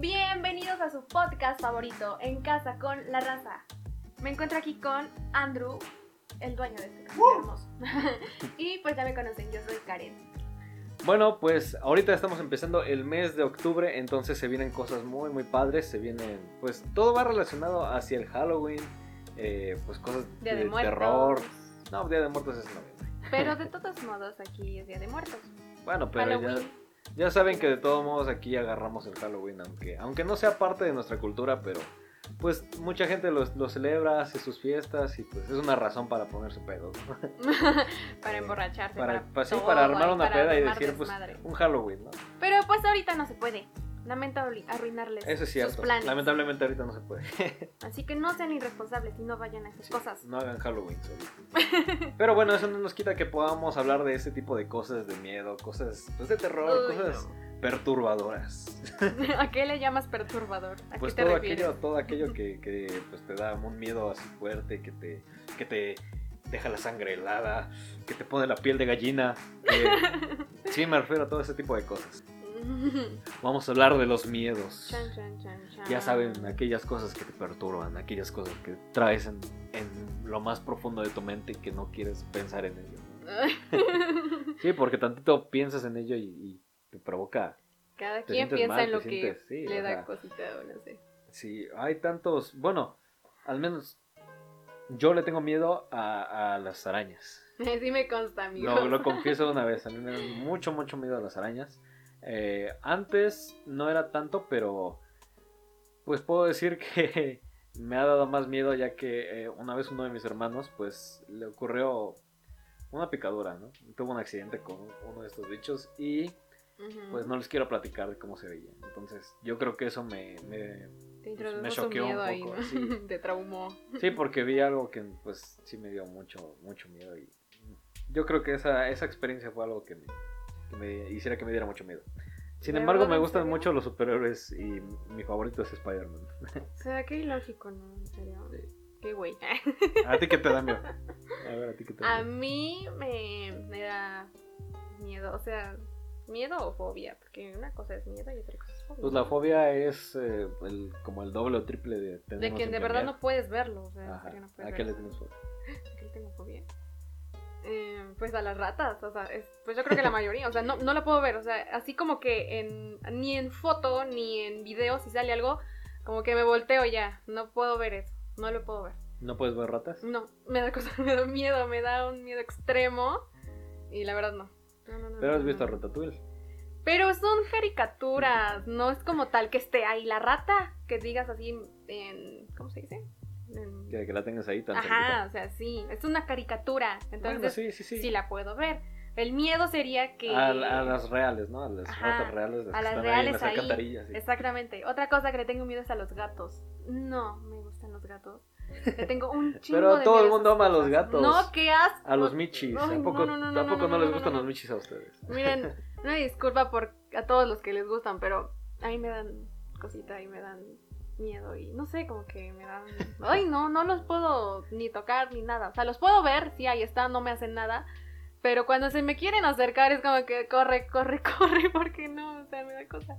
Bienvenidos a su podcast favorito, En Casa con la Raza. Me encuentro aquí con Andrew, el dueño de este canal hermoso. y pues ya me conocen, yo soy Karen. Bueno, pues ahorita estamos empezando el mes de octubre, entonces se vienen cosas muy, muy padres. Se vienen, pues todo va relacionado hacia el Halloween, eh, pues cosas Día de de terror. No, Día de Muertos es noviembre. Pero de todos modos, aquí es Día de Muertos. Bueno, pero Halloween. ya saben que de todos modos aquí agarramos el Halloween, aunque, aunque no sea parte de nuestra cultura, pero pues mucha gente lo, lo celebra, hace sus fiestas y pues es una razón para ponerse pedos. ¿no? para emborracharse. Para, para, pa- sí, para armar una peda y decir pues un Halloween, ¿no? Pero pues ahorita no se puede. Lamento arru- arruinarles Eso es sus cierto. planes. Lamentablemente ahorita no se puede. Así que no sean irresponsables y no vayan a esas cosas. No hagan Halloween solo. Pero bueno, eso no nos quita que podamos hablar de ese tipo de cosas de miedo, cosas pues, de terror, Uy, cosas perturbadoras. ¿A qué le llamas perturbador? ¿A Pues qué te todo refieres? aquello, todo aquello que, que, pues, te da un miedo así fuerte, que te, que te deja la sangre helada, que te pone la piel de gallina. que- sí, me refiero a todo ese tipo de cosas. Vamos a hablar de los miedos. Chan, chan, chan, chan. Ya saben, aquellas cosas que te perturban, aquellas cosas que traes en, en lo más profundo de tu mente y que no quieres pensar en ello. ¿no? Sí, porque tantito piensas en ello y, y te provoca. Cada te quien piensa mal, en lo que sí, le da cosita no sé. Sí, hay tantos. Bueno, al menos yo le tengo miedo a, a las arañas. Sí me consta, amigo. Lo, lo confieso una vez, a mí me dan mucho, mucho miedo a las arañas. Eh, antes no era tanto, pero pues puedo decir que me ha dado más miedo ya que eh, una vez uno de mis hermanos pues le ocurrió una picadura, ¿no? Tuvo un accidente con uno de estos bichos y pues no les quiero platicar de cómo se veía. Entonces yo creo que eso me... me- Te me su choqueó un ahí, poco, ¿no? sí. Te traumó. Sí, porque vi algo que pues sí me dio mucho, mucho miedo y yo creo que esa, esa experiencia fue algo que me, que me hiciera que me diera mucho miedo. Sin ¿De embargo, me gustan serio? mucho los superhéroes y mi favorito es Spider-Man. O sea, qué ilógico, ¿no? En serio. Sí. Qué güey. ¿A ti qué te da miedo? A ver, ¿a ti qué te da A miedo? mí me, me da miedo, o sea, miedo o fobia, porque una cosa es miedo y otra cosa es fobia. Pues la fobia es eh, el, como el doble o triple de De que de verdad no puedes verlo, o sea, no puedes ¿A qué le tienes fobia? ¿A qué le tengo fobia? Eh, pues a las ratas, o sea, es- pues yo creo que la mayoría, o sea, no, no la puedo ver, o sea, así como que en, ni en foto ni en video si sale algo, como que me volteo ya, no puedo ver eso, no lo puedo ver. ¿No puedes ver ratas? No, me da cosa, me da miedo, me da un miedo extremo y la verdad no. No, no, no, Pero has visto. Ratatouille. Pero son caricaturas, no es como tal que esté ahí la rata, que digas así en, ¿cómo se dice? Que, que la tengas ahí tan Ajá, cerquita. o sea, sí, es una caricatura, entonces Bueno, sí, sí, sí. sí la puedo ver. El miedo sería que... A, a las reales, ¿no? A las Ajá, ratas reales. las a que las están reales ahí en las ahí. alcantarillas. sí. Exactamente. Otra cosa que le tengo miedo es a los gatos. No, me gustan los gatos. Le tengo un chingo Pero de todo miedo el mundo ama a los gatos. No, qué asco. A los michis. Ay, ¿A poco, no, no, no, ¿a poco no, no, no, les gustan los michis a ustedes? Miren, una disculpa por a todos los que les gustan, pero a mí me dan cosita y me dan miedo y no sé, como que me dan... Ay, no, no los puedo ni tocar ni nada. O sea, los puedo ver, sí, ahí están, no me hacen nada. Pero cuando se me quieren acercar es como que corre, corre, corre, porque no, o sea, me da cosa.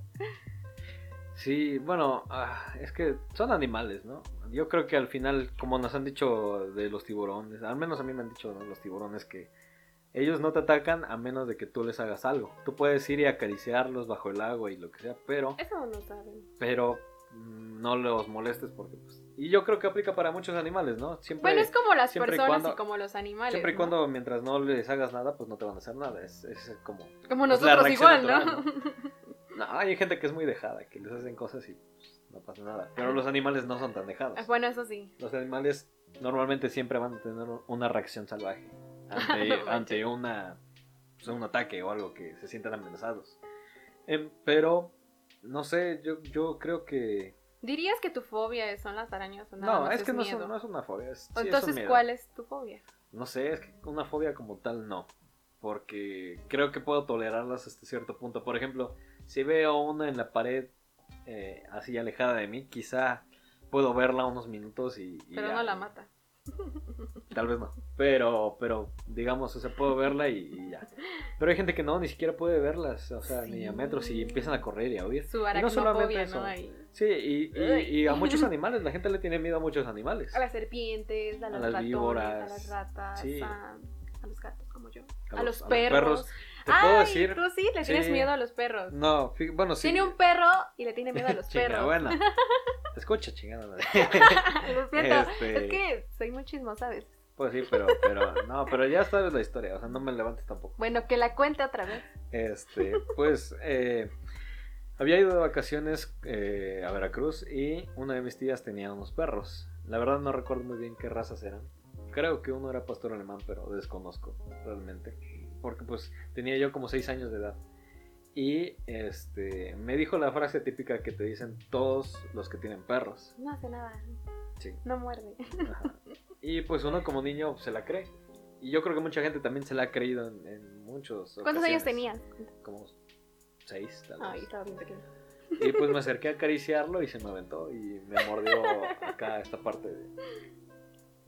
Sí, bueno, ah, es que son animales, ¿no? Yo creo que al final, como nos han dicho de los tiburones, al menos a mí me han dicho ¿no? los tiburones que ellos no te atacan a menos de que tú les hagas algo. Tú puedes ir y acariciarlos bajo el agua y lo que sea, pero, Eso no saben. pero no los molestes porque, pues, y yo creo que aplica para muchos animales, ¿no? Siempre, Bueno, es como las y personas y como los animales. siempre y ¿no? cuando mientras no les hagas nada, pues no te van a hacer nada. Es, es como Como nosotros igual, ¿no? No, hay gente que es muy dejada, que les hacen cosas y pues, no pasa nada. Pero los animales no son tan dejados. bueno, eso sí. Los animales normalmente siempre van a tener una reacción salvaje ante, ante una, pues, un ataque o algo que se sientan amenazados. Em, pero, no sé, yo, yo creo que... ¿Dirías que tu fobia son las arañas o nada No, más es que no es, miedo? un- no es una fobia. Es, sí es Entonces, miedo. ¿cuál es tu fobia? No sé, es que una fobia como tal no. Porque creo que puedo tolerarlas hasta cierto punto. Por ejemplo, si veo una en la pared eh, así alejada de mí, quizá puedo verla unos minutos y... y Pero ya. no la mata. Tal vez no. Pero, pero, digamos, o sea, puedo verla y, y ya. Pero hay gente que no, ni siquiera puede verlas, o sea, ni a metros y empiezan a correr y a huir. Su Y no solamente eso. ¿no? Ahí. Sí, y, y- a muchos animales, la gente le tiene miedo a muchos animales. A las serpientes, a, las ratones, víboras. a las ratas, Sí. a, a los gatos como yo, A a, los- los, a los perros. Te Ay, puedo decir. tú sí le tienes Sí. miedo a los perros. No, bueno, sí. Tiene un perro y le tiene miedo a los perros. bueno. Escucha, chingada. Lo siento, Este- es que soy muy chismosa a veces. Pues sí, pero, pero, no, pero ya sabes la historia, o sea, no me levantes tampoco. Bueno, que la cuente otra vez. Este, pues, eh, había ido de vacaciones eh, a Veracruz y una de mis tías tenía unos perros. La verdad no recuerdo muy bien qué razas eran. Creo que uno era pastor alemán, pero desconozco realmente. Porque pues tenía yo como 6 años de edad. Y este me dijo la frase típica que te dicen todos los que tienen perros. No hace nada, Sí. no muerde. Ajá. Y pues uno como niño se la cree. Y yo creo que mucha gente también se la ha creído en, en muchos. ¿Cuántos años tenías? Como seis, tal Ay, vez. estaba bien pequeño. Y pues me acerqué a acariciarlo y se me aventó y me mordió acá esta parte de-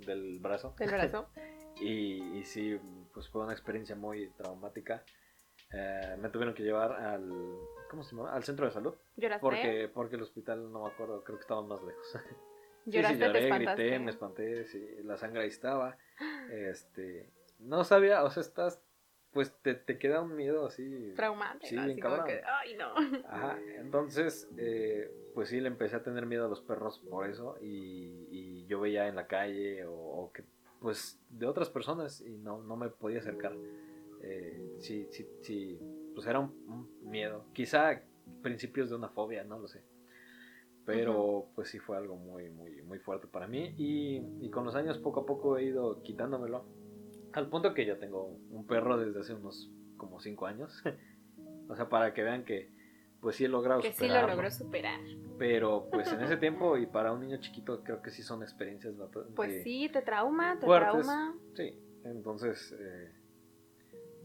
del brazo. Del brazo. Y, y sí, pues fue una experiencia muy traumática. Eh, me tuvieron que llevar al, ¿cómo se llama? Al centro de salud. ¿Lloraste? Porque, porque el hospital, no me acuerdo, creo que estaban más lejos. Sí, sí, ¿Lloraste? ¿Te lloré, grité, me espanté, sí, la sangre ahí estaba. Este, no sabía, o sea, estás, pues te, te queda un miedo así. Traumático. Sí, bien cabrón. que, ay, no. Ajá, entonces, eh, pues sí, le empecé a tener miedo a los perros por eso y, y yo veía en la calle o, o que, pues, de otras personas y no, no me podía acercar. Eh, sí, sí, sí, pues era un, un miedo. Quizá principios de una fobia, no lo sé. Pero pues sí fue algo muy, muy, muy fuerte para mí y, y con los años poco a poco he ido quitándomelo. Al punto que ya tengo un perro desde hace unos como 5 años. o sea, para que vean que pues sí he logrado Que sí lo logró superar. Pero pues en ese tiempo y para un niño chiquito creo que sí son experiencias Pues sí, te trauma, te fuertes. trauma. Sí, entonces eh,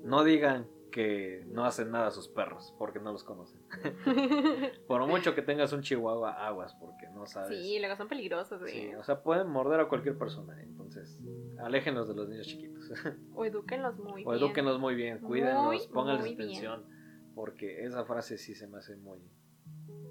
no digan que no hacen nada a sus perros porque no los conocen. Por mucho que tengas un chihuahua, aguas porque no sabes. sí, luego son peligrosos, güey. Sí, o sea, pueden morder a cualquier persona, entonces aléjenlos de los niños chiquitos. O edúquenlos muy o bien. edúquenlos muy bien, cuídenlos, pónganles atención, porque esa frase sí se me hace muy,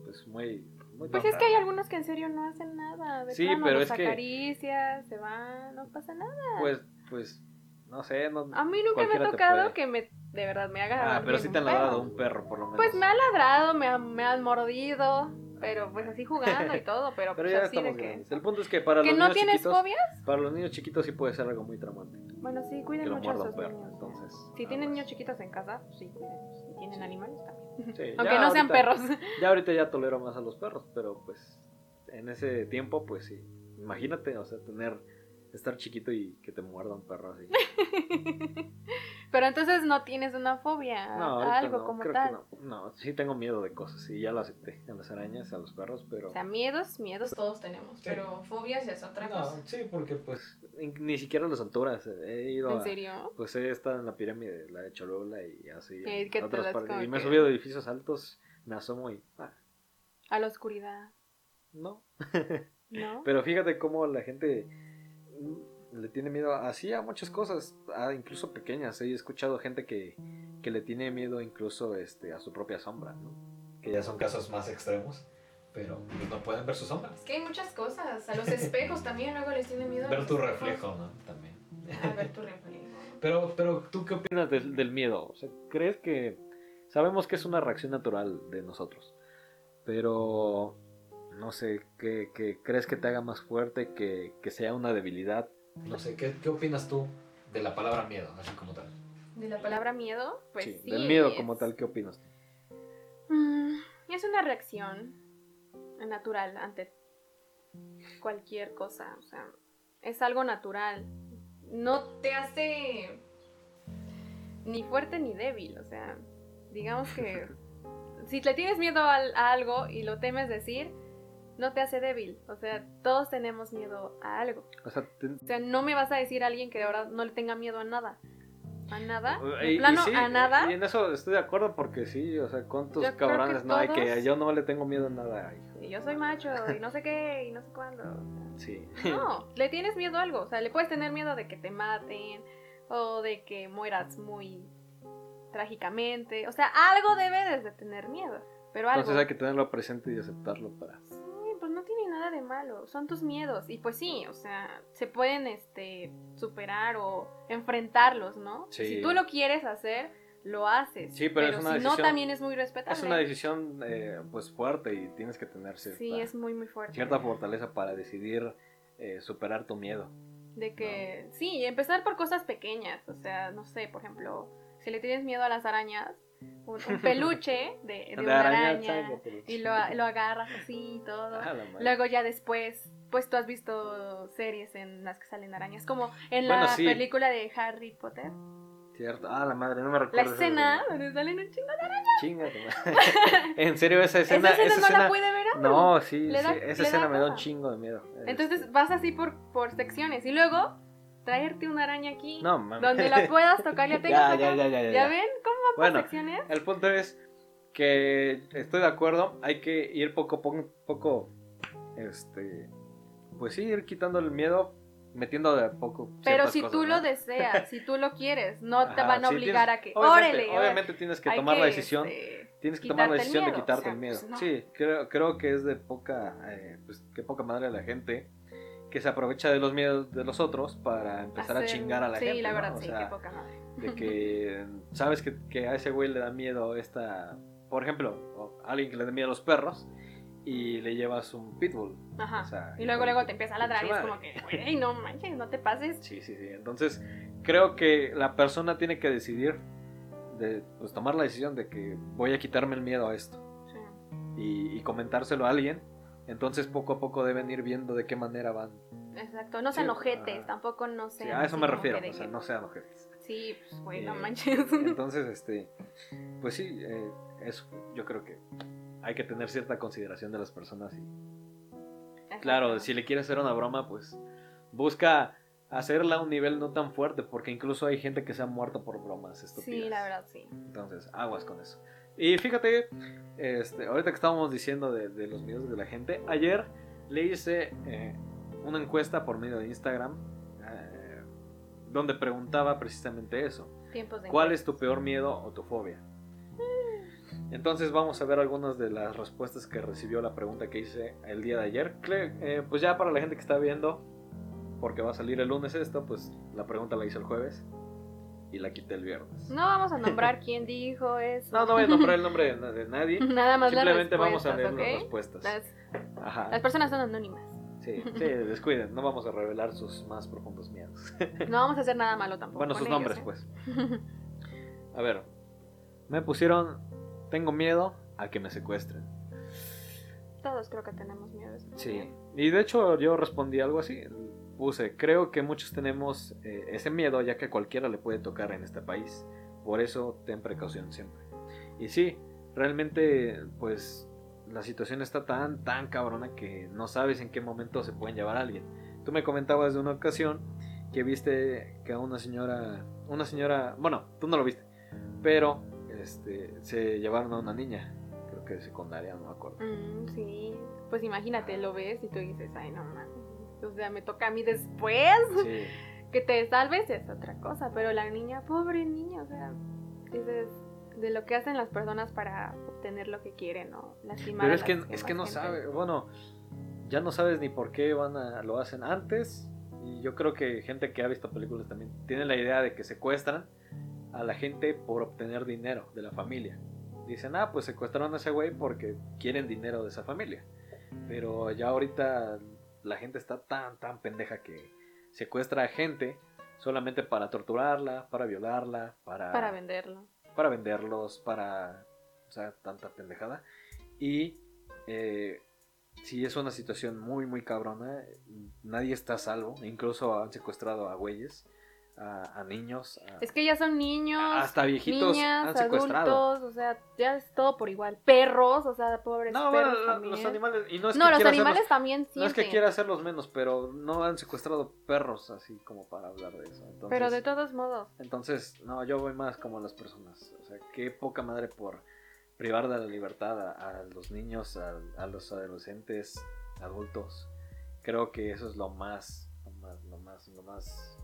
pues muy, muy Pues tonta. es que hay algunos que en serio no hacen nada. De Sí, plano, pero los es que- acaricias, se van, no pasa nada. Pues, pues, no sé, no. A mí nunca me ha tocado que me, de verdad, me haga. Ah, pero sí te han ladrado un perro, por lo menos. Pues me ha ladrado, me, ha- me han mordido, pero pues así jugando y todo, pero, Pero pues ya así de estamos que... grandes. El punto es que para ¿Que los no niños tienes chiquitos, fobias? para los niños chiquitos sí puede ser algo muy traumante. Bueno, sí, cuiden mucho a sus perro, niños. entonces. Si tienen niños chiquitos en casa, pues sí, cuídenlos. Si tienen Sí. animales también. Sí, Aunque no sean perros. Ya ahorita ya tolero más a los perros, pero pues en ese tiempo, pues sí. Imagínate, o sea, tener, estar chiquito y que te muerda un perro así. Pero entonces no tienes una fobia a- No, a algo no, como creo tal. que no. No, sí tengo miedo de cosas y ya lo acepté. A las arañas, a los perros, pero... O sea, miedos, miedos todos tenemos, pero fobias es otra No, sí, porque pues ni, siquiera a las alturas. He ido ¿En a- serio? Pues he estado en la pirámide, la de Cholula y así. Y en otras partes. Y me he subido de edificios altos, me asomo y. ah, A la oscuridad, no. ¿no? Pero fíjate cómo la gente mm, le tiene miedo así a muchas cosas, a incluso pequeñas. He escuchado gente que, que le tiene miedo incluso este, a su propia sombra, ¿no? Que ya son casos más extremos, pero no pueden ver su sombra. Es que hay muchas cosas. A los espejos también luego les tiene miedo. Ver tu espejos. reflejo, ¿no? También. A ver tu reflejo. Pero, pero ¿tú qué opinas del, del miedo? O sea, ¿crees que... Sabemos que es una reacción natural de nosotros, pero no sé, ¿qué, qué crees que te haga más fuerte, que, que sea una debilidad? No sé, ¿qué, ¿qué opinas tú de la palabra miedo, así como tal? De la palabra miedo, pues sí. Sí, del miedo es- como tal, ¿qué opinas? Mm, es una reacción natural ante cualquier cosa, o sea, es algo natural. No te hace ni fuerte ni débil, o sea, digamos que si le tienes miedo a, algo y lo temes decir, no te hace débil, o sea, todos tenemos miedo a algo. O sea, te- O sea, no me vas a decir a alguien que ahora no le tenga miedo a nada. a nada. Y- De y plano, sí, a nada. Y en eso estoy de acuerdo porque sí, o sea, cuántos Yo cabrones no hay que yo no le tengo miedo a nada. hijo. Y yo soy macho y no sé qué y no sé cuándo. o sea. Sí. No, le tienes miedo a algo. O sea, le puedes tener miedo de que te maten o de que mueras muy trágicamente. O sea, algo debes de tener miedo. Pero algo. Entonces hay que tenerlo presente y aceptarlo para. Pues no tiene nada de malo. Son tus miedos. Y pues sí, o sea, se pueden este superar o enfrentarlos, ¿no? Sí. Si tú lo quieres hacer, lo haces. Sí, pero es una si no, decisión- también es muy respetable. Es una decisión eh, pues fuerte y tienes que tener cierta, Sí, es muy, muy fuerte. cierta fortaleza para decidir eh, superar tu miedo. De que, sí, empezar por cosas pequeñas. O sea, no sé, por ejemplo, si le tienes miedo a las arañas, un, un peluche de, de una araña, pero- y lo, lo agarras así y todo. Ah, la. Luego ya después, pues tú has visto series en las que salen arañas, como en Bueno, la sí. película de Harry Potter. Cierto. Ah, la madre, no me La recuerdo. esa escena donde salen un chingo de arañas. Chinga. En serio, esa escena. Esa escena esa no escena- la puede ver. No, sí, da- sí, esa da escena me da un chingo de miedo. Entonces Este, vas así por, por secciones y luego traerte una araña aquí No, donde la puedas tocar. Ya tengas Ya, acá. ya, ya, ya, ya, ¿Ya ya. ven cómo va por Bueno, secciones? El punto es que estoy de acuerdo, hay que ir poco poco, poco, este, pues sí, ir quitando el miedo, metiendo de a poco. Pero si cosas, tú ¿no? lo deseas, si tú lo quieres, no te van a sí, obligar tienes- a que, obviamente, órale, obviamente tienes que tomar la decisión, este, tienes que tomar la decisión de quitarte o sea, el miedo. pues, no. Sí, creo, creo que es de poca, eh, pues que poca madre la gente que se aprovecha de los miedos de los otros para empezar a chingar a la sí, gente. la ¿no? verdad, O sí, sea, qué poca madre. de que sabes que, que a ese güey le da miedo esta, por ejemplo, alguien que le da miedo a los perros y le llevas un pitbull. Ajá. o sea, y luego luego te empieza a ladrar y es como que, güey, no manches, no te pases. Sí, sí, sí. Entonces, creo que la persona tiene que decidir de pues tomar la decisión de que voy a quitarme el miedo a esto Sí. y, y comentárselo a alguien. Entonces, poco a poco deben ir viendo de qué manera van. Exacto, no sean Sí, ojetes, ajá. tampoco no Sí, sean. a eso me refiero, o sea, no sean ojetes. Sí, pues, güey, no Eh, manches. Entonces, este, pues sí, eh, eso, yo creo que hay que tener cierta consideración de las personas y claro, si le quieres hacer una broma, pues busca hacerla a un nivel no tan fuerte, porque incluso hay gente que se ha muerto por bromas estúpidas. Sí, la verdad, sí. Entonces, aguas con eso. Y fíjate, este, ahorita que estábamos diciendo de, de los miedos de la gente, ayer le hice eh, una encuesta por medio de Instagram eh, donde preguntaba precisamente eso. ¿Cuál es tu peor miedo o tu fobia? Entonces vamos a ver algunas de las respuestas que recibió la pregunta que hice el día de ayer. Eh, pues ya para la gente que está viendo, porque va a salir el lunes esto, pues la pregunta la hice el jueves y la quité el viernes. No vamos a nombrar quién dijo eso. No, no voy a nombrar el nombre de, na- de nadie. Nada más las Simplemente vamos a leer las respuestas. Las, Ajá. las personas son anónimas. Sí, sí, descuiden, no vamos a revelar sus más profundos miedos. No vamos a hacer nada malo tampoco. bueno, sus ellos, nombres, ¿eh? pues. A ver, me pusieron, tengo miedo a que me secuestren. Todos creo que tenemos miedo. Sí, y de hecho yo respondí algo así. Puse, creo que muchos tenemos eh, ese miedo ya que cualquiera le puede tocar en este país. Por eso ten precaución siempre. Y sí, realmente pues la situación está tan, tan cabrona que no sabes en qué momento se pueden llevar a alguien. Tú me comentabas de una ocasión que viste que a una señora, una señora, bueno, tú no lo viste, pero este, se llevaron a una niña, creo que de secundaria, no me acuerdo. Mm, sí. Pues imagínate, lo ves y tú dices, ay, no mames. O sea, me toca a mí después. Sí. Que te salves es otra cosa. Pero la niña, pobre niña, o sea, dices, de lo que hacen las personas para obtener lo que quieren o lastimar Pero es que, es que no gente. sabe, bueno, ya no sabes ni por qué van a, lo hacen antes. Y yo creo que gente que ha visto películas también tiene la idea de que secuestran a la gente por obtener dinero de la familia. Dicen, ah, pues secuestraron a ese güey porque quieren dinero de esa familia. Pero ya ahorita la gente está tan, tan pendeja que secuestra a gente solamente para torturarla, para violarla, para, Para venderlo. para venderlos, para, o sea, tanta pendejada. Y eh, si es una situación muy, muy cabrona, nadie está a salvo, incluso han secuestrado a güeyes a, a niños. a- Es que ya son niños, hasta viejitos niñas, han secuestrado. adultos, o sea, ya es todo por igual. Perros, o sea, pobres No, perros también. los animales. Y no es no, que los animales hacerlos- también No es que sienten. quiera hacerlos menos, pero no han secuestrado perros así como para hablar de eso. Entonces, Pero de todos modos. entonces, no, yo voy más como a las personas. O sea, qué poca madre por privar de la libertad a, a los niños, a, a los adolescentes, adultos. Creo que eso es lo más, lo más, lo más, lo más,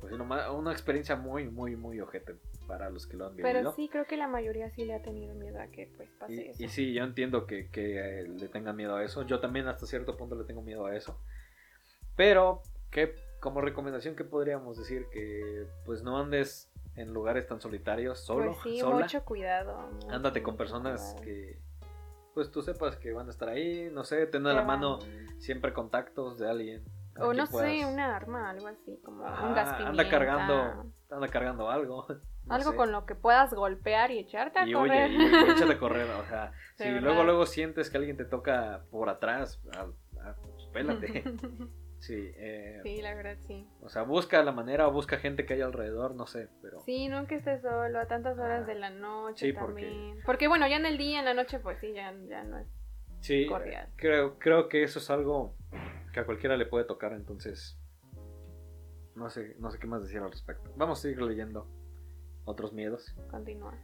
pues lo más- una experiencia muy, muy, muy ojete para los que lo han vivido. Pero sí, creo que la mayoría sí le ha tenido miedo a que pues pase Y, eso. y sí, yo entiendo que, que, eh, le tengan miedo a eso. Yo también hasta cierto punto le tengo miedo a eso. Pero, que como recomendación, ¿qué podríamos decir? Que pues no andes en lugares tan solitarios, solo, pues sí, sola. mucho cuidado. mucho, Ándate con personas cuidado. que pues tú sepas que van a estar ahí, no sé, tener a la Que mano siempre contactos de alguien. A O no sé, puedas- una arma, algo así, como un gas anda cargando, anda cargando algo. no algo sé. con lo que puedas golpear y echarte a y correr. oye, y, y échate a correr, o sea, si verdad. luego luego sientes que alguien te toca por atrás, ah, ah, pues, pélate. Sí, eh, sí, la verdad sí. o sea, busca la manera o busca gente que haya alrededor, no sé, pero Sí, nunca estés solo a tantas horas Ah, de la noche sí, porque- también. Porque... bueno, ya en el día, en la noche, pues sí, ya, ya no es. sí, cordial. creo creo que eso es algo que a cualquiera le puede tocar, entonces no sé, no sé qué más decir al respecto. Vamos a seguir leyendo otros miedos. Continúa.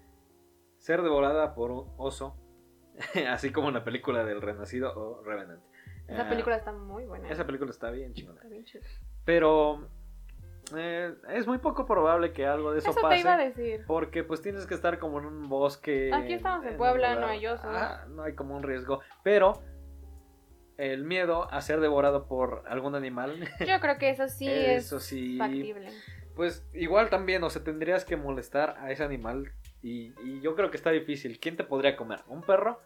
Ser devorada por un oso, así como en la película del Renacido o Revenant. Esa Ah, película está muy buena. esa película está bien chingona. Está bien chida. Pero eh, es muy poco probable que algo de eso, Eso, pase. te iba a decir. Porque pues tienes que estar como en un bosque. Aquí estamos en un Puebla, no hay osos. Ah, no hay como un riesgo. Pero el miedo a ser devorado por algún animal. Yo creo que eso sí eso es sí. factible. Pues igual también, o sea, tendrías que molestar a ese animal. Y, y yo creo que está difícil. ¿Quién te podría comer? ¿Un perro?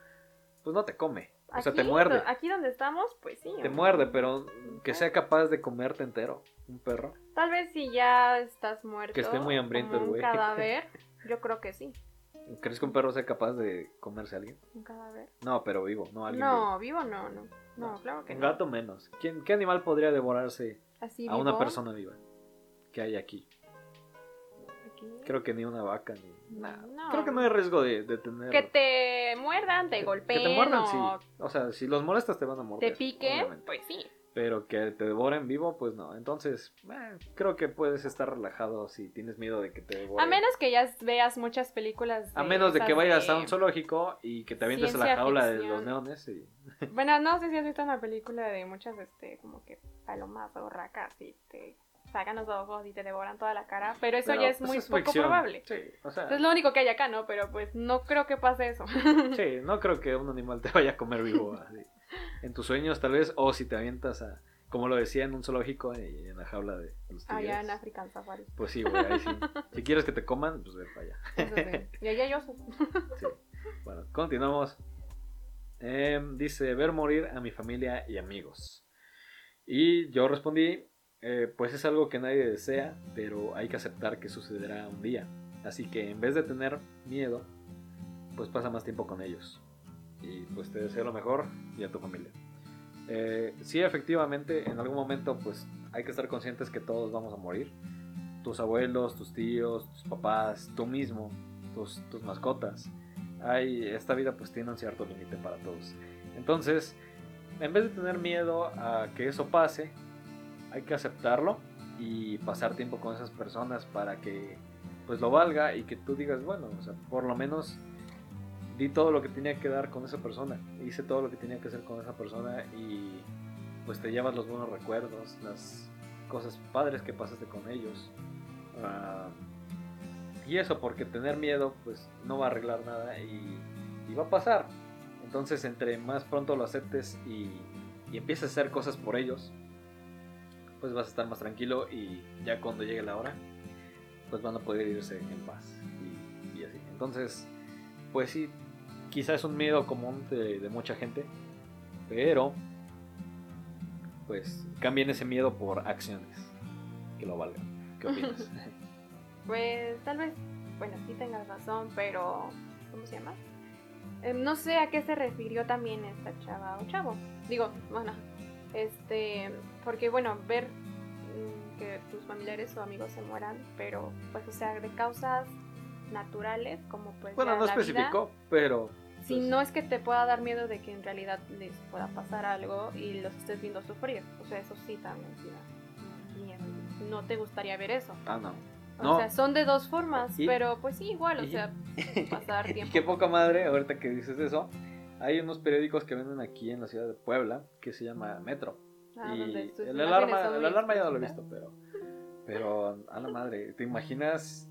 Pues no te come. O sea, te muerde. Aquí donde estamos, pues sí. Te muerde, pero que sea capaz de comerte entero. Un perro. Tal vez si ya estás muerto. Que esté muy hambriento el güey. cadáver. Yo creo que sí. ¿Crees que un perro sea capaz de comerse a alguien? Un cadáver. No, pero vivo, no alguien. No, vivo no, no. No, claro que Un no. gato menos. ¿Quién, ¿Qué animal podría devorarse Así a una persona viva que hay aquí? aquí. Creo que ni una vaca ni nada. No. Creo que no hay riesgo de, de tener. Que te muerdan, te que- golpeen Que te muerdan, o sí. O sea, si los molestas te van a morder. te piquen, obviamente. pues sí. Pero que te devoren vivo, pues no. Entonces, eh, creo que puedes estar relajado si tienes miedo de que te devoren. A menos que ya veas muchas películas. A menos de que vayas a de- un zoológico y que te avientes a la ciencia jaula de ficción. los neones. Y... Bueno, no sé si has visto una película de muchas, este, como que palomas o racas y te sacan los ojos y te devoran toda la cara. Pero eso Pero, ya es pues, muy es poco ficción. probable. Sí, o sea, Es lo único que hay acá, ¿no? Pero pues no creo que pase eso. sí, no creo que un animal te vaya a comer vivo así. En tus sueños, tal vez, o si te avientas a, como lo decía en un zoológico, y en la jaula de los tigres. Allá en African Safari. Pues sí, güey, ahí sí. Si quieres que te coman, pues ve para allá. Eso sí. Y allá hay osos. Sí. Bueno, continuamos. Em, dice, ver morir a mi familia y amigos. Y yo respondí, eh, pues es algo que nadie desea, pero hay que aceptar que sucederá un día. Así que en vez de tener miedo, pues pasa más tiempo con ellos. Y pues te deseo lo mejor y a tu familia. Eh, sí, efectivamente, en algún momento pues hay que estar conscientes que todos vamos a morir. Tus abuelos, tus tíos, tus papás, tú mismo, tus, tus mascotas. Hay, esta vida pues tiene un cierto límite para todos. Entonces, en vez de tener miedo a que eso pase, hay que aceptarlo y pasar tiempo con esas personas para que pues lo valga y que tú digas, bueno, o sea, por lo menos di todo lo que tenía que dar con esa persona, hice todo lo que tenía que hacer con esa persona y pues te llevas los buenos recuerdos, las cosas padres que pasaste con ellos. Ah, y eso, porque tener miedo pues no va a arreglar nada y, y va a pasar. Entonces, entre más pronto lo aceptes y, y empieces a hacer cosas por ellos, pues vas a estar más tranquilo y ya cuando llegue la hora, pues van a poder irse en paz y así. Entonces, pues sí, quizás es un miedo común de, de mucha gente, pero pues cambien ese miedo por acciones que lo valgan. ¿Qué opinas? Pues tal vez, bueno, sí tengas razón, pero ¿cómo se llama? Eh, no sé a qué se refirió también esta chava o chavo. Digo, bueno, este, porque bueno, ver mm, que tus familiares o amigos se mueran, pero pues o sea, de causas naturales como pues Bueno, no especificó, pero. si pues, no es que te pueda dar miedo de que en realidad les pueda pasar algo y los estés viendo sufrir. O sea, eso sí también sí da miedo. No te gustaría ver eso. Ah, no. O No. sea, son de dos formas, Y- pero pues sí, igual, o y- sea, pasar Y tiempo. qué poca madre, ahorita que dices eso. Hay unos periódicos que venden aquí en la ciudad de Puebla que se llama Metro. Ah, y donde el alarma, el alarma ya no lo he visto, pero. Pero, a la madre, ¿te imaginas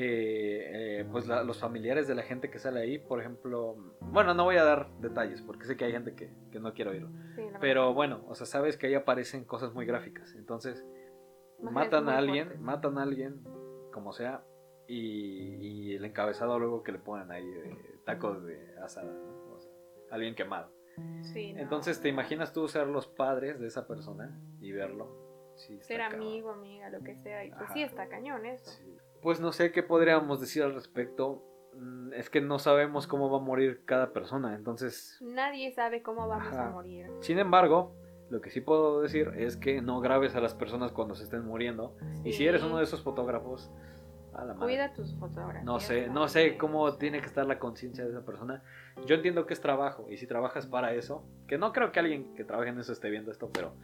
que eh, pues la- los familiares de la gente que sale ahí, por ejemplo, bueno, no voy a dar detalles porque sé que hay gente que, que no quiero oírlo, Sí, pero bueno, o sea, sabes que ahí aparecen cosas muy gráficas, entonces matan a alguien, matan a alguien, como sea, y, y el encabezado luego que le ponen ahí de tacos de asada, ¿no? O sea, alguien quemado. Sí, no. Entonces, ¿te imaginas tú ser los padres de esa persona y verlo? Sí, Ser cabrón. amigo, amiga, lo que sea. Y pues Ajá. sí, está cañón eso. Sí. Pues no sé qué podríamos decir al respecto. Mm, Es que no sabemos cómo va a morir cada persona. Entonces, Nadie sabe cómo vamos Ajá. a morir. sin embargo, lo que sí puedo decir es que no grabes a las personas cuando se estén muriendo. Y si eres uno de esos fotógrafos, a la madre. Cuida tus fotografías. No sé, no sé cómo tiene que estar la conciencia de esa persona. Yo entiendo que es trabajo y si trabajas para eso, que no creo que alguien que trabaje en eso esté viendo esto, pero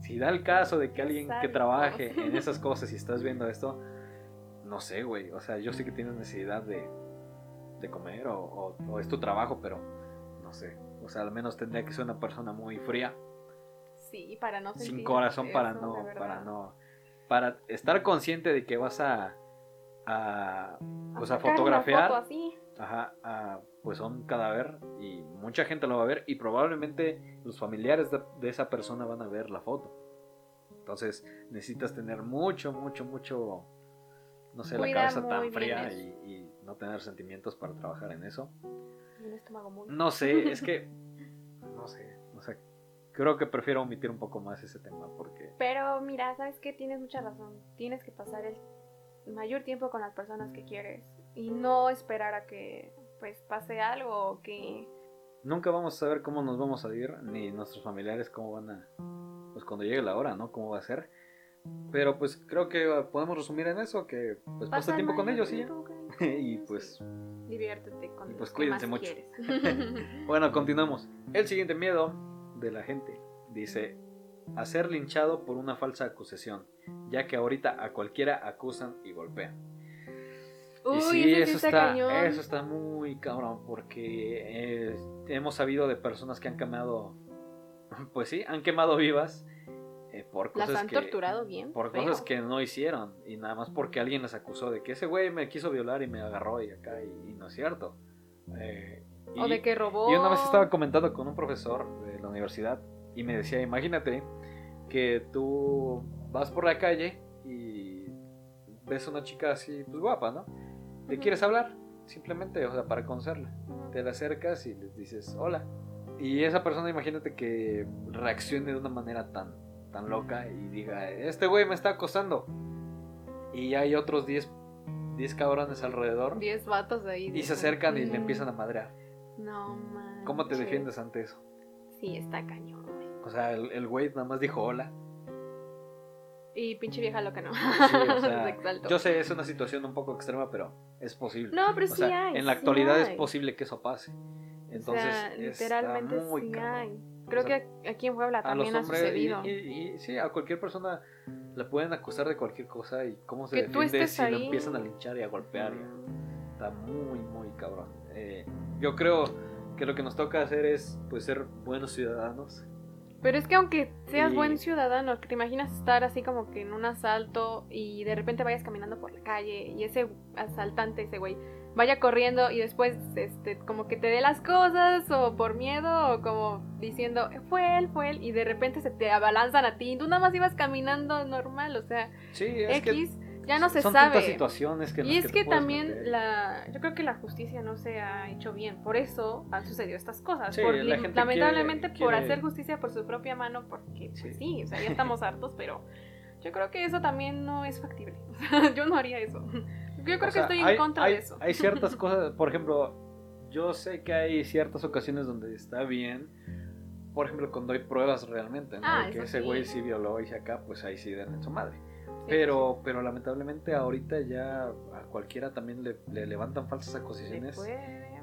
si da el caso de que alguien que trabaje en esas cosas y estás viendo esto, no sé, güey. O sea, yo sé que tienes necesidad de, de comer o, o- o es tu trabajo, pero no sé. O sea, al menos tendría que ser una persona muy fría, Sí, para no sin sentir corazón para no, para no, para estar consciente de que vas a, a pues a una fotografiar. foto así. Ajá, a, pues a un cadáver y mucha gente lo va a ver y probablemente los familiares de, de esa persona van a ver la foto. Entonces necesitas tener mucho, mucho, mucho, no sé, la cabeza tan fría y, y no tener sentimientos para trabajar en eso. y Un estómago muy. No sé, es que, no sé, o sea, creo que prefiero omitir un poco más ese tema porque... Pero mira, ¿sabes qué? Tienes mucha razón. Tienes que pasar el mayor tiempo con las personas que quieres y no esperar a que pues pase algo o que Nunca vamos a saber cómo nos vamos a ir, ni nuestros familiares cómo van a, pues cuando llegue la hora, ¿no? Cómo va a ser. Pero pues creo que podemos resumir en eso, que pues pasa tiempo con ellos ellos. y pues diviértete con y, pues, los que cuídense más mucho. quieres. bueno, continuamos. El siguiente miedo de la gente dice a ser linchado por una falsa acusación, ya que ahorita a cualquiera acusan y golpean. Uy, y sí, eso sí está, cañón. eso está muy cabrón, porque eh, hemos sabido de personas que han quemado, pues sí, han quemado vivas por Las cosas han que torturado bien. por feo. cosas que no hicieron y nada más porque alguien les acusó de que ese güey me quiso violar y me agarró y acá y, y no es cierto. Eh, O y- de que robó. y una vez estaba comentando con un profesor de la universidad y me decía, imagínate que tú vas por la calle y ves una chica así, pues guapa, ¿no? ¿Le quieres hablar? Simplemente, o sea, para conocerla. Te la acercas y les dices, hola. Y esa persona, imagínate que reaccione de una manera tan, tan loca y diga, este güey me está acosando. Y hay otros 10 10 cabrones alrededor 10 vatos ahí. y se acercan y le Mm, empiezan a madrear. No man. ¿Cómo te defiendes ante eso? Sí, está cañón, güey. O sea, el, el güey nada más dijo hola. Y pinche vieja loca, ¿no? Sí, o sea, Se yo sé, es una situación un poco extrema, pero es posible. No, pero o sí sea, hay. en la sí actualidad es posible que eso pase. Entonces, o sea, está literalmente muy sí hay. Creo O sea, que aquí en Puebla también ha y, sucedido. y- y- sí, a cualquier persona le pueden acusar de cualquier cosa y cómo se Que defiende si lo ahí. empiezan a linchar y a golpear. y-. Está muy, muy cabrón. Eh, yo creo que lo que nos toca hacer es pues ser buenos ciudadanos. Pero es que aunque seas Y- buen ciudadano, que te imaginas estar así como que en un asalto y de repente vayas caminando por la calle y ese asaltante, ese güey, vaya corriendo y después este como que te dé las cosas o por miedo o como diciendo fue él, fue él y de repente se te abalanzan a ti y tú nada más ibas caminando normal, o sea, Sí, es X que ya no se son sabe. situaciones que Y es que también meter. la, yo creo que la justicia no se ha hecho bien, por eso han sucedido estas cosas. Sí, por- la gente lamentablemente quiere- por quiere- hacer justicia por su propia mano, porque pues, Sí. sí. o sea, ya estamos hartos, pero yo creo que eso también no es factible. yo no haría eso. Yo creo O que estoy hay- en contra hay- de eso. Hay ciertas cosas, por ejemplo, yo sé que hay ciertas ocasiones donde está bien por ejemplo, cuando hay pruebas realmente, ¿no? Ah, De que ese güey sí violó y acá, pues ahí sí dan en su madre. Sí, Pero, pero lamentablemente ahorita ya a cualquiera también le, le levantan falsas acusaciones.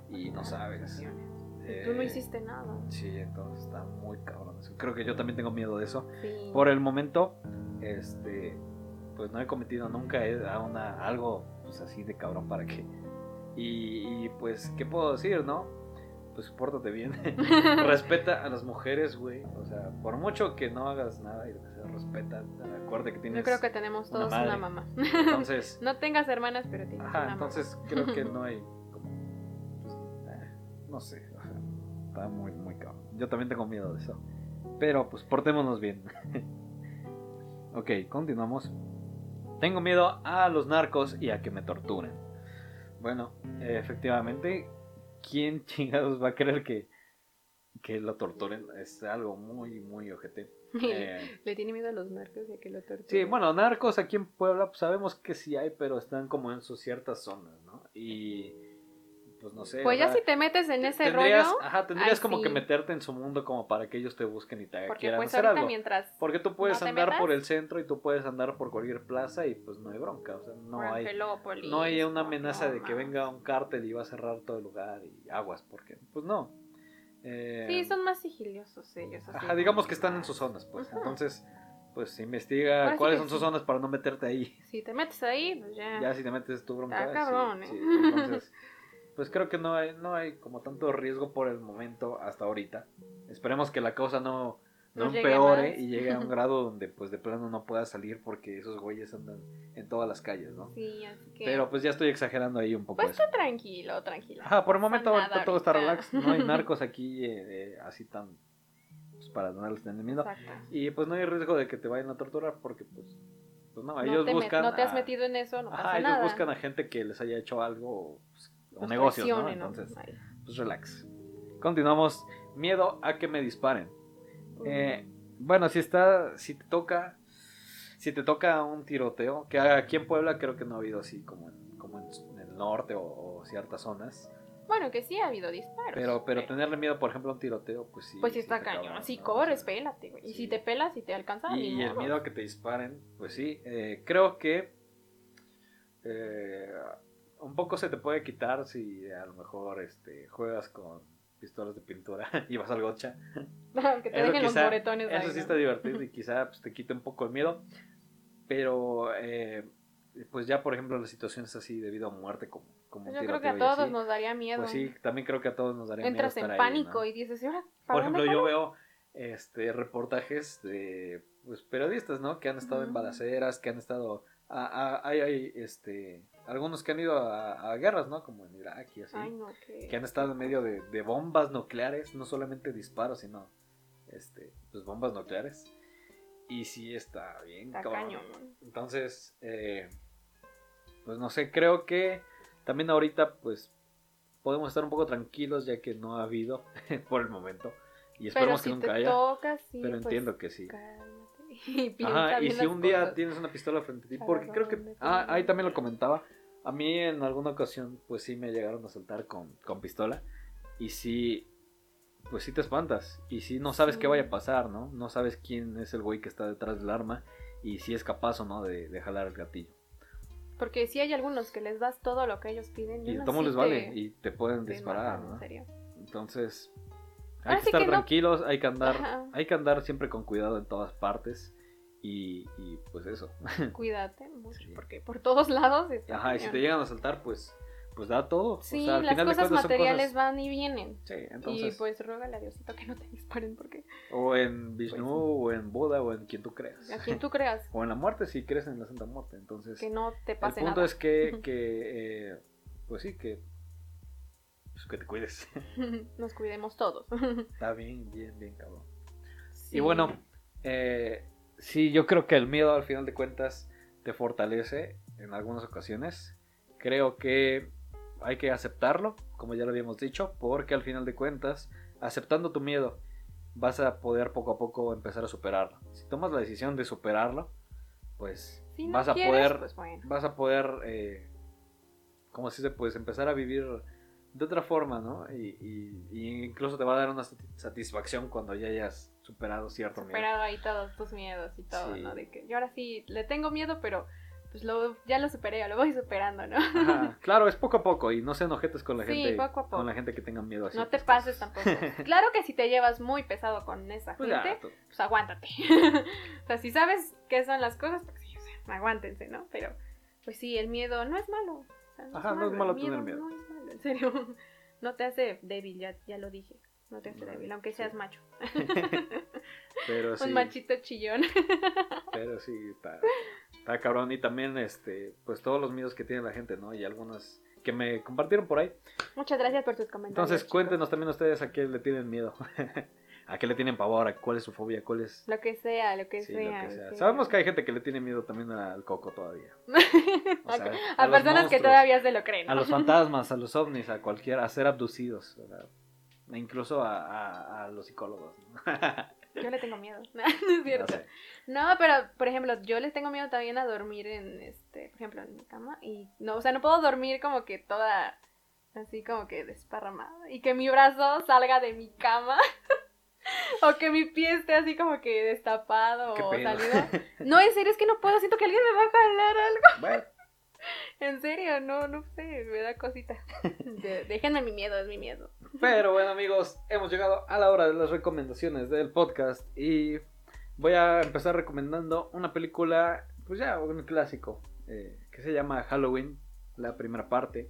y no sabes. Y tú no Eh, hiciste nada. Sí, entonces está muy cabrón eso. Creo que yo también tengo miedo de eso. Por el momento, este, pues no he cometido nunca eh, a una, algo pues, así de cabrón para que. Y, y, pues, ¿qué puedo decir, no? Pues pórtate bien. respeta a las mujeres, güey. O sea, por mucho que no hagas nada y lo que sea, respeta. Acuérdate que tienes. Yo creo que tenemos todos una, mamá. Entonces, no tengas hermanas, pero tienes ajá, una entonces creo que no hay como. pues, eh, no sé, o sea, está muy, muy cabrón. Yo también tengo miedo de eso. Pero pues portémonos bien. ok, continuamos. Tengo miedo a los narcos y a que me torturen. Bueno, efectivamente, ¿quién chingados va a creer que, que lo torturen? Es algo muy, muy ojete. Eh, Le tiene miedo a los narcos y a que lo torturen. Sí, bueno, narcos aquí en Puebla, pues sabemos que sí hay, pero están como en sus ciertas zonas, ¿no? Y pues no sé. Pues ya si te metes en ese tendrías, rollo, Ajá, tendrías como que meterte en su mundo como para que ellos te busquen y te porque quieran pues hacer algo. mientras Porque tú puedes no andar por el centro y tú puedes andar por cualquier plaza y pues no hay bronca, o sea, no hay Angelópolis, no hay una amenaza de que venga un cártel y va a cerrar todo el lugar y aguas, porque pues no. Eh, Sí, son más sigiliosos ellos. así Ajá, digamos que están en sus zonas, pues. Entonces, pues investiga Ahora cuáles son sus sí. zonas para no meterte ahí. Si te metes ahí, pues ya. Ya si te metes tu bronca. Está cabrón, sí, ¿eh? sí. Entonces, pues creo que no hay, no hay como tanto riesgo por el momento hasta ahorita. Esperemos que la cosa no, no empeore y llegue a un grado donde pues de plano no pueda salir porque esos güeyes andan en todas las calles, ¿no? Sí, así que. Pero pues ya estoy exagerando ahí un poco pues eso. está tranquilo, tranquilo. Ajá, por el momento ahorita todo está relax. No hay narcos aquí eh, eh, así tan... Pues, para darles miedo. Exacto. Y pues no hay riesgo de que te vayan a torturar porque pues... Pues no, No ellos te buscan... no te has a- metido en eso, no Ajá, pasa ellos nada. buscan a gente que les haya hecho algo pues, o negocios, ¿no? Entonces, pues relax. Continuamos. Miedo a que me disparen. Eh, bueno, si está, si te toca, si te toca un tiroteo, que aquí en Puebla creo que no ha habido así como en, como en el norte o, o ciertas zonas. Bueno, que sí ha habido disparos. Pero, pero tenerle miedo, por ejemplo, a un tiroteo, pues sí. Pues sí está cañón. cabrón, Si ¿no? corres, pélate, güey. Y si te pelas, si te alcanza, Y el miedo a que te disparen, pues sí, eh, creo que eh, un poco se te puede quitar si a lo mejor este, juegas con pistolas de pintura y vas al gocha. que te Eso dejen los quizá- moretones Eso ahí, sí ¿no? está divertido y quizá pues, te quite un poco el miedo. Pero, eh, pues ya por ejemplo las situaciones así debido a muerte como, como Pues yo creo que a todos así, nos daría miedo. Pues sí, también creo que a todos nos daría Entras miedo en estar ahí, pánico ¿no? y dices, ¿y ahora Por ejemplo, yo veo este reportajes de pues, periodistas, ¿no? Que han estado en balaceras, que han estado... a- a- hay, hay, este, algunos que han ido a, a guerras, ¿no? Como en Irak y así. Ay, no, que... Que han estado en medio de, de bombas nucleares, no solamente disparos, sino este, pues bombas nucleares. Y sí está bien, Está cabrón. cañón. Entonces, eh, pues no sé, creo que también ahorita pues podemos estar un poco tranquilos ya que no ha habido por el momento. Y Pero esperemos si que nunca te haya. toca, sí, pero pues, entiendo que sí. cálmate y piensa Ajá, y bien si las un día cosas. tienes una pistola frente a ti, ¿Para porque creo que... dónde te Ah, ahí también lo comentaba. A mí en alguna ocasión pues sí me llegaron a saltar con, con pistola. Y sí, pues sí te espantas. Y sí no sabes Sí. qué vaya a pasar, ¿no? No sabes quién es el güey que está detrás del arma. Y si es capaz o no de, de jalar el gatillo. Porque sí hay algunos que les das todo lo que ellos piden. Y aún tomo les vale. Y te pueden disparar, ¿no? en serio. Entonces, hay Ahora que sí estar que no- tranquilos, hay que andar, Ajá. hay que andar siempre con cuidado en todas partes. Y, y pues eso. Cuídate mucho, Sí. porque por todos lados está Ajá, y si te llegan a saltar, pues, pues da todo. Sí, o sea, al las final de cosas son materiales cosas- van y vienen. Sí, entonces. Y pues ruégale a Diosito que no te disparen porque O en Vishnu, Pues o en Buda, o en quien tú creas. a quien tú creas O en la muerte, si crees en la Santa Muerte. Entonces, que no te el pase punto nada. es que, que eh, pues sí, que, pues que te cuides. Nos cuidemos todos. Está bien, bien, bien, cabrón. Sí. Y bueno, eh, sí, yo creo que el miedo al final de cuentas te fortalece en algunas ocasiones. Creo que hay que aceptarlo, como ya lo habíamos dicho, porque al final de cuentas, aceptando tu miedo, vas a poder poco a poco empezar a superarlo. Si tomas la decisión de superarlo, pues si no vas a poder, pues bueno. vas a poder, ¿cómo se dice? Pues empezar a vivir de otra forma, ¿no? Y, y- y incluso te va a dar una sati- satisfacción cuando ya hayas superado cierto miedo. Superado ahí todos tus miedos y todo, Sí. ¿no? De que yo ahora sí le tengo miedo, pero pues lo, ya lo superé, lo voy superando, ¿no? Ajá, claro, es poco a poco y no se enojetes con la Sí, gente poco a poco. con la gente que tenga miedo así. No te pases tampoco. Claro que si te llevas muy pesado con esa Pues gente, pues aguántate. o sea, si sabes qué son las cosas, pues sí, o sea, aguántense, ¿no? Pero, pues sí, el miedo no es malo. O sea, Ajá, no es malo tener miedo. No es malo, en serio. No te hace débil, ya, ya lo dije. No te hace No, débil, aunque sí. seas macho. pero sí, Un machito chillón. pero sí está, está cabrón y también este, pues todos los miedos que tiene la gente, ¿no? Y algunas que me compartieron por ahí. Muchas gracias por sus comentarios. Entonces, chicos. cuéntenos también ustedes a qué le tienen miedo. A qué le tienen pavor, cuál es su fobia, cuál es Lo que sea, lo que Sí, lo sea. que sea. sí. Sabemos que hay gente que le tiene miedo también al coco todavía. O sea, a, personas que todavía se lo creen. A los fantasmas, a los ovnis, a cualquiera, a ser abducidos. ¿verdad? E incluso a, a- los psicólogos. Yo le tengo miedo. no es cierto. No sé. No, pero por ejemplo, yo les tengo miedo también a dormir en este, por ejemplo, en mi cama y no, o sea, no puedo dormir como que toda así como que desparramada y que mi brazo salga de mi cama o que mi pie esté así como que destapado o salido. No, en serio es que no puedo, siento que alguien me va a jalar algo. Bueno, En serio, no, no sé, me da cosita. De- déjenme mi miedo, es mi miedo. pero bueno amigos, hemos llegado a la hora de las recomendaciones del podcast y voy a empezar recomendando una película, pues ya un clásico, eh, que se llama Halloween, la primera parte.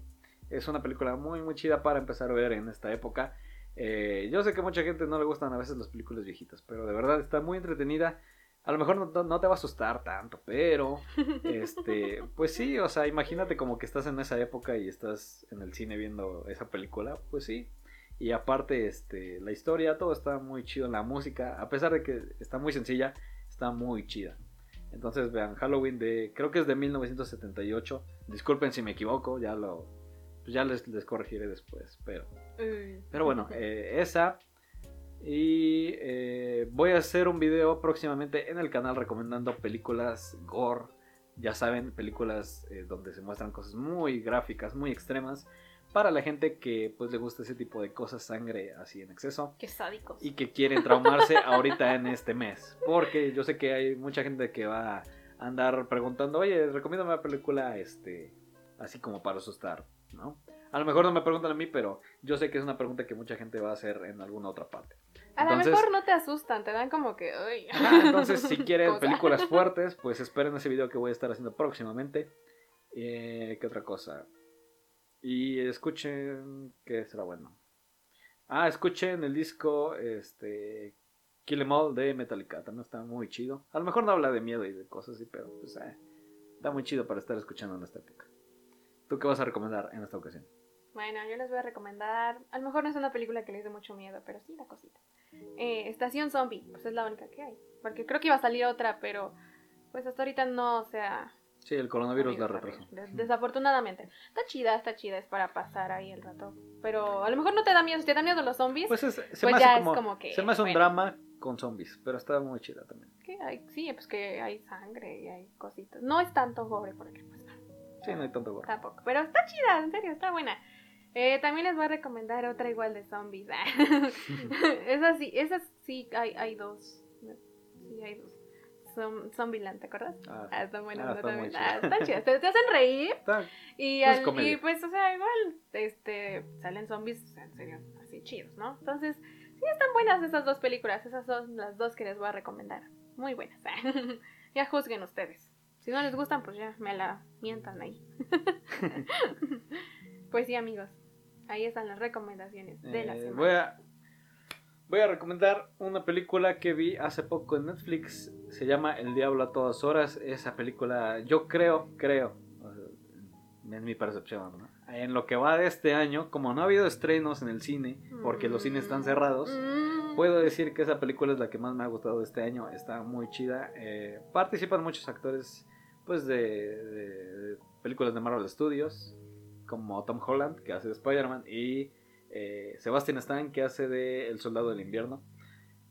Es una película muy muy chida para empezar a ver en esta época. Eh, yo sé que mucha gente no le gustan a veces las películas viejitas, pero de verdad está muy entretenida. A lo mejor no, no te va a asustar tanto, pero este, pues sí, o sea, imagínate como que estás en esa época y estás en el cine viendo esa película, pues sí. Y aparte, este, la historia, todo está muy chido, la música, a pesar de que está muy sencilla, está muy chida. Entonces vean, Halloween de, creo que es de 1978. Disculpen si me equivoco, ya lo, pues ya les, les corregiré después, pero Mm. pero bueno, eh, esa. Y eh, voy a hacer un video próximamente en el canal recomendando películas gore. Ya saben, películas eh, donde se muestran cosas muy gráficas, muy extremas. Para la gente que pues le gusta ese tipo de cosas, sangre así en exceso. Qué sádicos. Y que quieren traumarse ahorita en este mes. Porque yo sé que hay mucha gente que va a andar preguntando, oye, recomiéndame una película este, así como para asustar, ¿no? A lo mejor no me preguntan a mí, pero yo sé que es una pregunta que mucha gente va a hacer en alguna otra parte. A lo mejor no te asustan, te dan como que, entonces, si quieren Cosa. películas fuertes, pues esperen ese video que voy a estar haciendo próximamente. Eh, ¿Qué otra cosa? Y escuchen, ¿qué será bueno? Ah, escuchen el disco este, Kill Em All de Metallica. También está muy chido. A lo mejor no habla de miedo y de cosas así, pero pues eh, está muy chido para estar escuchando en esta época. ¿Tú qué vas a recomendar en esta ocasión? Bueno, yo les voy a recomendar. A lo mejor no es una película que les dé mucho miedo, pero sí la cosita. Eh, Estación Zombie, pues es la única que hay. Porque creo que iba a salir otra, pero pues hasta ahorita no, o sea. Sí, el coronavirus la amigos, retrasó. des- Desafortunadamente. Está chida, está chida, es para pasar ahí el rato. Pero a lo mejor no te da miedo. Si te da miedo los zombies, Pues es- se Pues me ya hace es como, como que, se me hace un drama con zombies, pero está muy chida también. ¿qué hay? Sí, pues que hay sangre y hay cositas. No es tanto gore, porque pues. Sí, no hay tanto gore. Tampoco. Pero está chida, en serio, está buena. Eh, también les voy a recomendar otra igual de zombies. esas sí, esas sí hay, hay dos. Sí, hay dos. Som- Zombieland, ¿te acuerdas? Ah, Ah, están buenas, Ah, está También. chida. Ah, están chidas. Te, te hacen reír está- y, Pues al- y pues, o sea, igual, este, salen zombies, o sea, en serio, así chidos, ¿no? Entonces, sí están buenas esas dos películas. Esas son las dos que les voy a recomendar. Muy buenas. ya juzguen ustedes. Si no les gustan, pues ya me la mientan ahí. pues sí, amigos. Ahí están las recomendaciones de la Eh, semana. voy a voy a recomendar una película que vi hace poco en Netflix. Se llama El Diablo a todas horas. Esa película, yo creo, creo, en mi percepción, ¿no? en lo que va de este año, como no ha habido estrenos en el cine, porque los cines están cerrados, Mm. puedo decir que esa película es la que más me ha gustado de este año. Está muy chida. Eh, participan muchos actores, pues, de, películas de Marvel Studios, como Tom Holland, que hace de Spider-Man, y eh, Sebastian Stan, que hace de El Soldado del Invierno.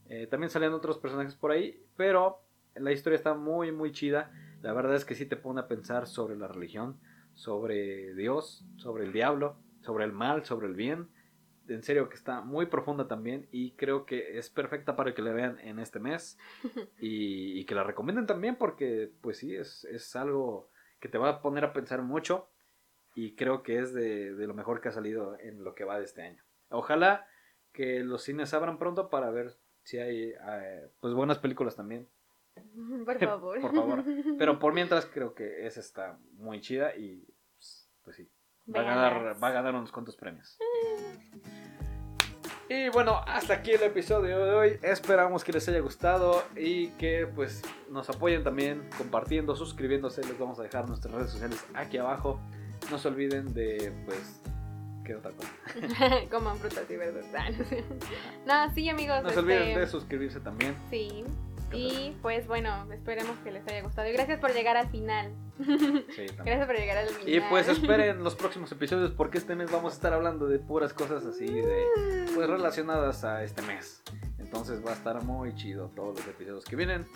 Eh, también salen otros personajes por ahí, pero la historia está muy, muy chida. La verdad es que sí te pone a pensar sobre la religión, sobre Dios, sobre el diablo, sobre el mal, sobre el bien. En serio que está muy profunda también y creo que es perfecta para que la vean en este mes y, y que la recomienden también porque pues sí, es, es algo que te va a poner a pensar mucho y creo que es de, de lo mejor que ha salido en lo que va de este año. Ojalá que los cines abran pronto para ver si hay eh, pues buenas películas también. Por favor. por favor. Pero por mientras creo que esa está muy chida y pues, pues sí. Va a, ganar, va a ganar unos cuantos premios. Y bueno, hasta aquí el episodio de hoy. Esperamos que les haya gustado y que pues nos apoyen también compartiendo, suscribiéndose. Les vamos a dejar nuestras redes sociales aquí abajo. No se olviden de pues ¿qué otra cosa? Coman frutas y verduras. No sí, amigos. No se este, olviden de suscribirse también. Sí. ¿Qué Y pues bueno, esperemos que les haya gustado. Y gracias por llegar al final. Sí. Gracias por llegar al final. Y pues esperen los próximos episodios porque este mes vamos a estar hablando de puras cosas así de pues relacionadas a este mes. Entonces va a estar muy chido todos los episodios que vienen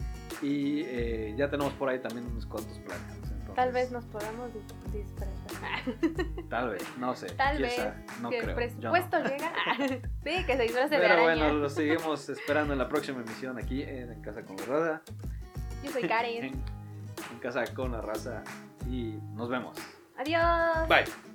y eh, ya tenemos por ahí también unos cuantos planes. Entonces, Tal vez nos podamos dis- disfrazar. Tal vez, no sé. Tal vez. no que creo. el no. presupuesto llega. sí, que se disfrace de Pero araña. bueno, lo seguimos esperando en la próxima emisión aquí en, En Casa con la Raza. Yo soy Karen. En, en Casa con la Raza y nos vemos. Adiós. Bye.